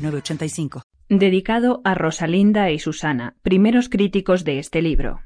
906985. Dedicado a Rosalinda y Susana, primeros críticos de este libro.